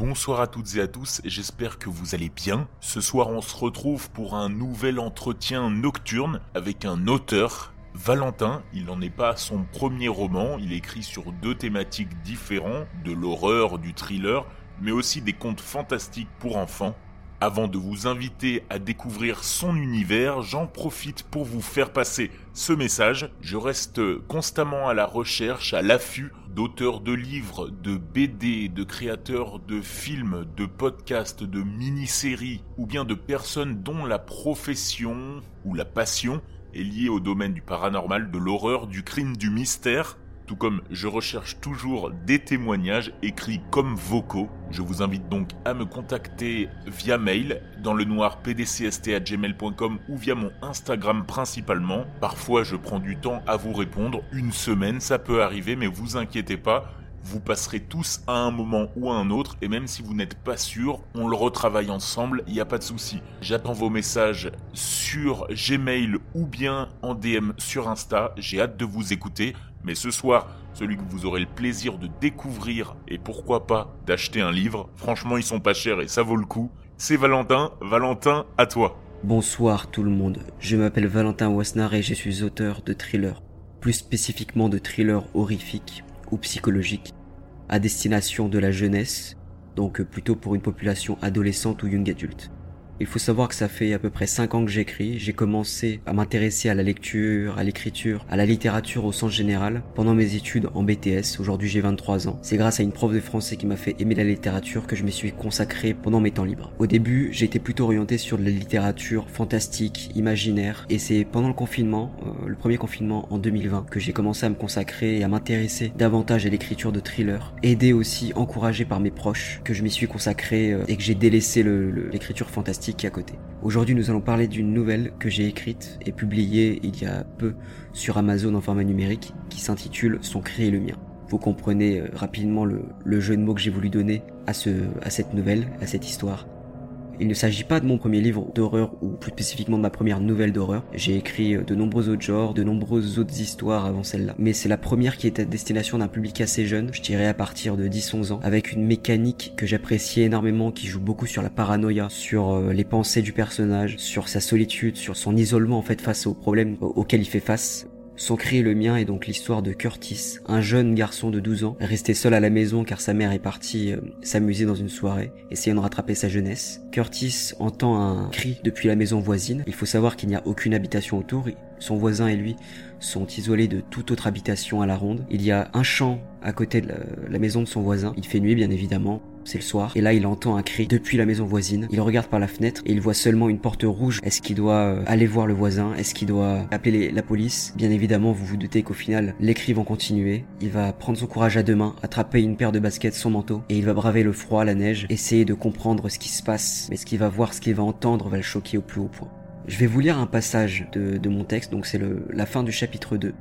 Bonsoir à toutes et à tous, j'espère que vous allez bien. Ce soir on se retrouve pour un nouvel entretien nocturne avec un auteur. Valentin, il n'en est pas à son premier roman, il écrit sur deux thématiques différentes, de l'horreur, du thriller, mais aussi des contes fantastiques pour enfants. Avant de vous inviter à découvrir son univers, j'en profite pour vous faire passer ce message. Je reste constamment à la recherche, à l'affût d'auteurs de livres, de BD, de créateurs de films, de podcasts, de mini-séries, ou bien de personnes dont la profession ou la passion est liée au domaine du paranormal, de l'horreur, du crime, du mystère tout comme je recherche toujours des témoignages écrits comme vocaux. Je vous invite donc à me contacter via mail dans le noir pdcst@gmail.com ou via mon Instagram principalement. Parfois, je prends du temps à vous répondre, une semaine, ça peut arriver, mais vous inquiétez pas. Vous passerez tous à un moment ou à un autre, et même si vous n'êtes pas sûr, on le retravaille ensemble, il n'y a pas de souci. J'attends vos messages sur Gmail ou bien en DM sur Insta, j'ai hâte de vous écouter. Mais ce soir, celui que vous aurez le plaisir de découvrir et pourquoi pas d'acheter un livre, franchement ils sont pas chers et ça vaut le coup, c'est Valentin. Valentin, à toi. Bonsoir tout le monde, je m'appelle Valentin Wasnar et je suis auteur de thrillers, plus spécifiquement de thrillers horrifiques ou psychologiques, à destination de la jeunesse, donc plutôt pour une population adolescente ou young adulte. Il faut savoir que ça fait à peu près 5 ans que j'écris. J'ai commencé à m'intéresser à la lecture, à l'écriture, à la littérature au sens général pendant mes études en BTS. Aujourd'hui j'ai 23 ans. C'est grâce à une prof de français qui m'a fait aimer la littérature que je me suis consacré pendant mes temps libres. Au début, j'étais plutôt orienté sur de la littérature fantastique, imaginaire. Et c'est pendant le confinement, euh, le premier confinement en 2020, que j'ai commencé à me consacrer et à m'intéresser davantage à l'écriture de thrillers. Aidé aussi, encouragé par mes proches, que je m'y suis consacré euh, et que j'ai délaissé l'écriture fantastique à côté. Aujourd'hui, nous allons parler d'une nouvelle que j'ai écrite et publiée il y a peu sur Amazon en format numérique qui s'intitule Son cri et le mien. Vous comprenez euh, rapidement le, jeu de mots que j'ai voulu donner à cette nouvelle, à cette histoire. Il ne s'agit pas de mon premier livre d'horreur ou plus spécifiquement de ma première nouvelle d'horreur. J'ai écrit euh, de nombreux autres genres, de nombreuses autres histoires avant celle-là. Mais c'est la première qui était à destination d'un public assez jeune, je dirais à partir de 10-11 ans, avec une mécanique que j'appréciais énormément, qui joue beaucoup sur la paranoïa, sur euh, les pensées du personnage, sur sa solitude, sur son isolement en fait face aux problèmes auxquels il fait face. Son cri le mien est donc l'histoire de Curtis, un jeune garçon de 12 ans, resté seul à la maison car sa mère est partie euh, s'amuser dans une soirée, essayant de rattraper sa jeunesse. Curtis entend un cri depuis la maison voisine. Il faut savoir qu'il n'y a aucune habitation autour. Son voisin et lui sont isolés de toute autre habitation à la ronde. Il y a un champ à côté de la, maison de son voisin. Il fait nuit bien évidemment. C'est le soir. Et là, il entend un cri depuis la maison voisine. Il regarde par la fenêtre et il voit seulement une porte rouge. Est-ce qu'il doit euh, aller voir le voisin? Est-ce qu'il doit appeler la police? Bien évidemment, vous vous doutez qu'au final, les cris vont continuer. Il va prendre son courage à deux mains, attraper une paire de baskets, son manteau, et il va braver le froid, la neige, essayer de comprendre ce qui se passe. Mais ce qu'il va voir, ce qu'il va entendre va le choquer au plus haut point. Je vais vous lire un passage de, mon texte, donc c'est la fin du chapitre 2.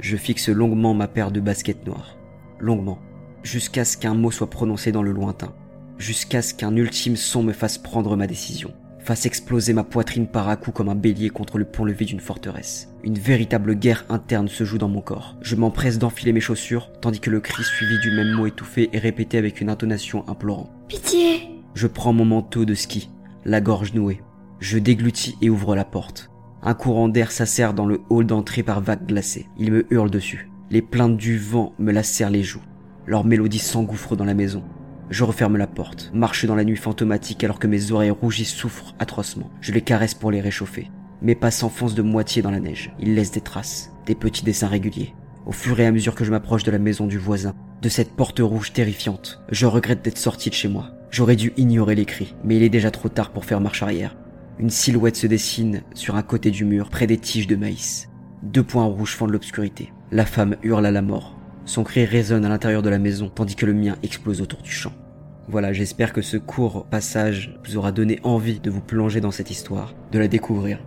Je fixe longuement ma paire de baskets noires. Longuement. Jusqu'à ce qu'un mot soit prononcé dans le lointain. Jusqu'à ce qu'un ultime son me fasse prendre ma décision. Fasse exploser ma poitrine par à coup comme un bélier contre le pont-levé d'une forteresse. Une véritable guerre interne se joue dans mon corps. Je m'empresse d'enfiler mes chaussures, tandis que le cri suivi du même mot étouffé est répété avec une intonation implorant. Pitié Je prends mon manteau de ski, la gorge nouée. Je déglutis et ouvre la porte. Un courant d'air s'assère dans le hall d'entrée par vagues glacées. Il me hurle dessus. Les plaintes du vent me lacèrent les joues. Leur mélodie s'engouffre dans la maison. Je referme la porte, marche dans la nuit fantomatique alors que mes oreilles rougies souffrent atrocement. Je les caresse pour les réchauffer. Mes pas s'enfoncent de moitié dans la neige. Ils laissent des traces, des petits dessins réguliers. Au fur et à mesure que je m'approche de la maison du voisin, de cette porte rouge terrifiante, je regrette d'être sorti de chez moi. J'aurais dû ignorer les cris, mais il est déjà trop tard pour faire marche arrière. Une silhouette se dessine sur un côté du mur, près des tiges de maïs. Deux points rouges fendent l'obscurité. La femme hurle à la mort. Son cri résonne à l'intérieur de la maison, tandis que le mien explose autour du champ. Voilà, j'espère que ce court passage vous aura donné envie de vous plonger dans cette histoire, de la découvrir.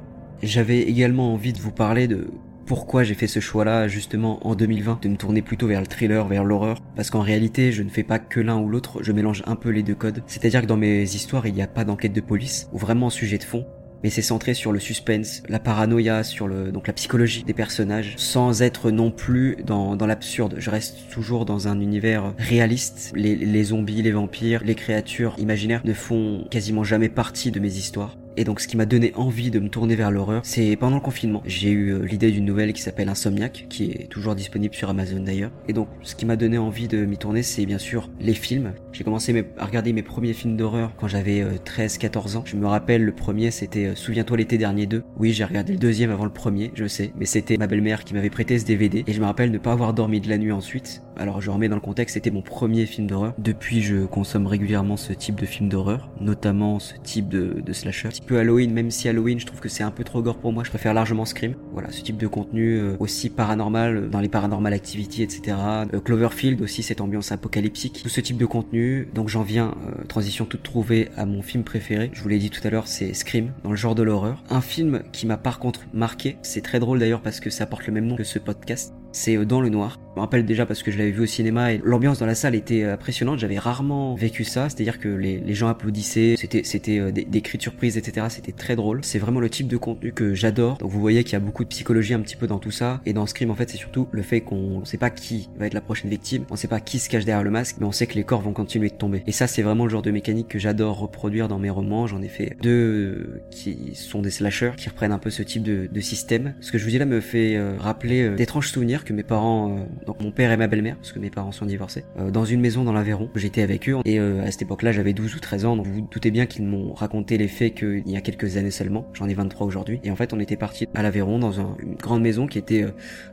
J'avais également envie de vous parler de pourquoi j'ai fait ce choix-là justement en 2020 de me tourner plutôt vers le thriller, vers l'horreur parce qu'en réalité je ne fais pas que l'un ou l'autre, je mélange un peu les deux codes. C'est-à-dire que dans mes histoires il n'y a pas d'enquête de police ou vraiment sujet de fond. Mais c'est centré sur le suspense, la paranoïa, sur le donc la psychologie des personnages, sans être non plus dans, dans l'absurde. Je reste toujours dans un univers réaliste. Les, les zombies, les vampires, les créatures imaginaires ne font quasiment jamais partie de mes histoires. Et donc ce qui m'a donné envie de me tourner vers l'horreur, c'est pendant le confinement. J'ai eu euh, l'idée d'une nouvelle qui s'appelle Insomniac, qui est toujours disponible sur Amazon d'ailleurs. Et donc ce qui m'a donné envie de m'y tourner, c'est bien sûr les films. J'ai commencé à regarder mes premiers films d'horreur quand j'avais 13-14 euh, ans. Je me rappelle le premier, c'était euh, Souviens-toi l'été dernier 2. Oui, j'ai regardé le deuxième avant le premier, je sais, mais c'était ma belle-mère qui m'avait prêté ce DVD. Et je me rappelle ne pas avoir dormi de la nuit ensuite. Alors je remets dans le contexte, c'était mon premier film d'horreur. Depuis, je consomme régulièrement ce type de film d'horreur, notamment ce type de, de slasher. Halloween, même si Halloween, je trouve que c'est un peu trop gore pour moi, je préfère largement Scream. Voilà, ce type de contenu euh, aussi paranormal, euh, dans les paranormal activity, etc. Euh, Cloverfield aussi, cette ambiance apocalyptique. Tout ce type de contenu. Donc j'en viens, transition toute trouvée, à mon film préféré. Je vous l'ai dit tout à l'heure, c'est Scream, dans le genre de l'horreur. Un film qui m'a par contre marqué, c'est très drôle d'ailleurs parce que ça porte le même nom que ce podcast c'est euh, Dans le Noir. Je me rappelle déjà parce que je l'avais vu au cinéma et l'ambiance dans la salle était euh, impressionnante. J'avais rarement vécu ça, c'est-à-dire que les, les, gens applaudissaient, c'était c'était euh, des, cris de surprise, etc. C'était très drôle. C'est vraiment le type de contenu que j'adore. Donc vous voyez qu'il y a beaucoup de psychologie un petit peu dans tout ça. Et dans Scream, en fait, c'est surtout le fait qu'on ne sait pas qui va être la prochaine victime, on sait pas qui se cache derrière le masque, mais on sait que les corps vont continuer de tomber. Et ça, c'est vraiment le genre de mécanique que j'adore reproduire dans mes romans. J'en ai fait deux qui sont des slashers, qui reprennent un peu ce type de, de système. Ce que je vous dis là me fait rappeler d'étranges souvenirs que mes parents, euh, donc mon père et ma belle-mère, parce que mes parents sont divorcés, euh, dans une maison dans l'Aveyron. J'étais avec eux et euh, à cette époque-là, j'avais 12 ou 13 ans, donc vous vous doutez bien qu'ils m'ont raconté les faits qu'il y a quelques années seulement. J'en ai 23 aujourd'hui. Et en fait, on était parti à l'Aveyron dans une grande maison qui était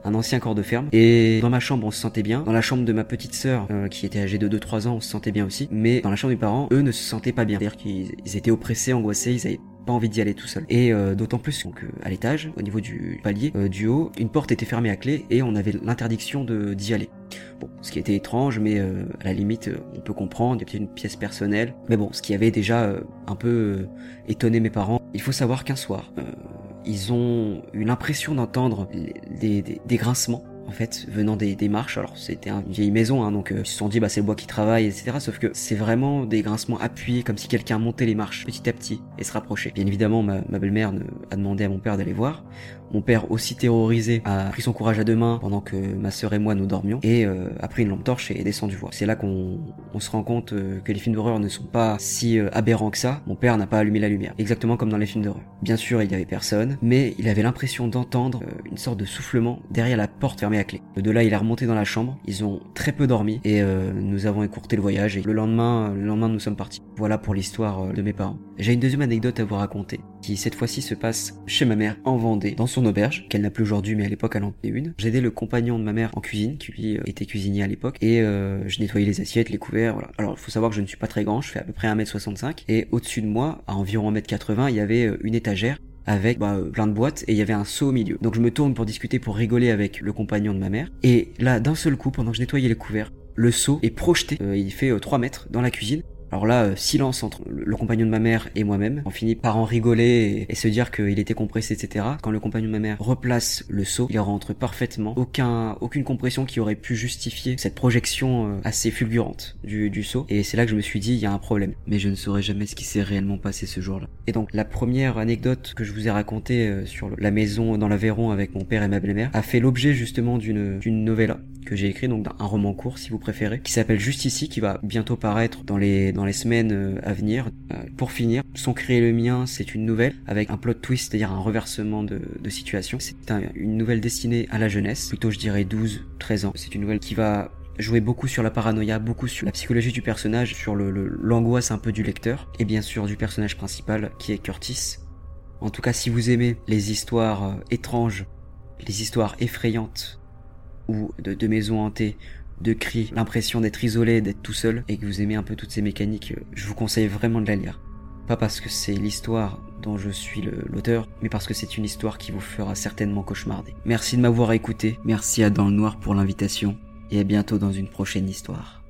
un ancien corps de ferme. Et dans ma chambre, on se sentait bien. Dans la chambre de ma petite sœur, qui était âgée de 2-3 ans, on se sentait bien aussi. Mais dans la chambre des parents, eux ne se sentaient pas bien. C'est-à-dire qu'ils étaient oppressés, angoissés, ils avaient pas envie d'y aller tout seul. Et euh, d'autant plus donc euh, à l'étage, au niveau du palier euh, du haut, une porte était fermée à clé et on avait l'interdiction d'y aller. Bon, ce qui était étrange, mais à la limite, on peut comprendre, il y a peut-être une pièce personnelle. Mais bon, ce qui avait déjà un peu étonné mes parents, il faut savoir qu'un soir, ils ont eu l'impression d'entendre des, des, des grincements en fait, venant des, des marches. Alors c'était une vieille maison, hein, donc euh, ils se sont dit bah c'est le bois qui travaille, etc. Sauf que c'est vraiment des grincements appuyés, comme si quelqu'un montait les marches petit à petit et se rapprochait. Bien évidemment, ma, ma belle-mère a demandé à mon père d'aller voir. Mon père, aussi terrorisé, a pris son courage à deux mains pendant que ma sœur et moi nous dormions et euh, a pris une lampe torche et est descendu voir. C'est là qu'on on se rend compte euh, que les films d'horreur ne sont pas si euh, aberrants que ça. Mon père n'a pas allumé la lumière, exactement comme dans les films d'horreur. Bien sûr, il y avait personne, mais il avait l'impression d'entendre une sorte de soufflement derrière la porte fermée à clé. De là, il est remonté dans la chambre. Ils ont très peu dormi et nous avons écourté le voyage. Et le lendemain, le lendemain, nous sommes partis. Voilà pour l'histoire de mes parents. J'ai une deuxième anecdote à vous raconter, qui cette fois-ci se passe chez ma mère en Vendée, dans son auberge, qu'elle n'a plus aujourd'hui, mais à l'époque elle en tenait une. J'aidais le compagnon de ma mère en cuisine, qui lui euh, était cuisinier à l'époque, et euh, je nettoyais les assiettes, les couverts. Alors il faut savoir que je ne suis pas très grand, je fais à peu près 1m65, et au-dessus de moi, à environ 1m80, il y avait euh, une étagère avec bah, plein de boîtes et il y avait un seau au milieu. Donc je me tourne pour discuter, pour rigoler avec le compagnon de ma mère. Et là, d'un seul coup, pendant que je nettoyais les couverts, le seau est projeté. il fait 3 mètres dans la cuisine. Alors là, euh, silence entre le, compagnon de ma mère et moi-même. On finit par en rigoler et, se dire qu'il était compressé, etc. Quand le compagnon de ma mère replace le seau, il rentre parfaitement. Aucun, aucune compression qui aurait pu justifier cette projection euh, assez fulgurante du, du seau. Et c'est là que je me suis dit, il y a un problème. Mais je ne saurais jamais ce qui s'est réellement passé ce jour-là. Et donc, la première anecdote que je vous ai racontée euh, sur la maison dans l'Aveyron avec mon père et ma belle-mère a fait l'objet justement d'une d'une novella que j'ai écrit, donc un roman court si vous préférez, qui s'appelle Juste ici, qui va bientôt paraître dans les dans les semaines euh, à venir. Euh, pour finir, Son créer le mien, c'est une nouvelle avec un plot twist, c'est-à-dire un reversement de, situation. C'est une nouvelle destinée à la jeunesse, plutôt je dirais 12-13 ans. C'est une nouvelle qui va jouer beaucoup sur la paranoïa, beaucoup sur la psychologie du personnage, sur le l'angoisse un peu du lecteur, et bien sûr du personnage principal qui est Curtis. En tout cas, si vous aimez les histoires euh, étranges, les histoires effrayantes, ou de, de maisons hantées, de cris, l'impression d'être isolé, d'être tout seul, et que vous aimez un peu toutes ces mécaniques, euh, je vous conseille vraiment de la lire. Pas parce que c'est l'histoire dont je suis l'auteur, mais parce que c'est une histoire qui vous fera certainement cauchemarder. Merci de m'avoir écouté, merci à Dans le Noir pour l'invitation, et à bientôt dans une prochaine histoire.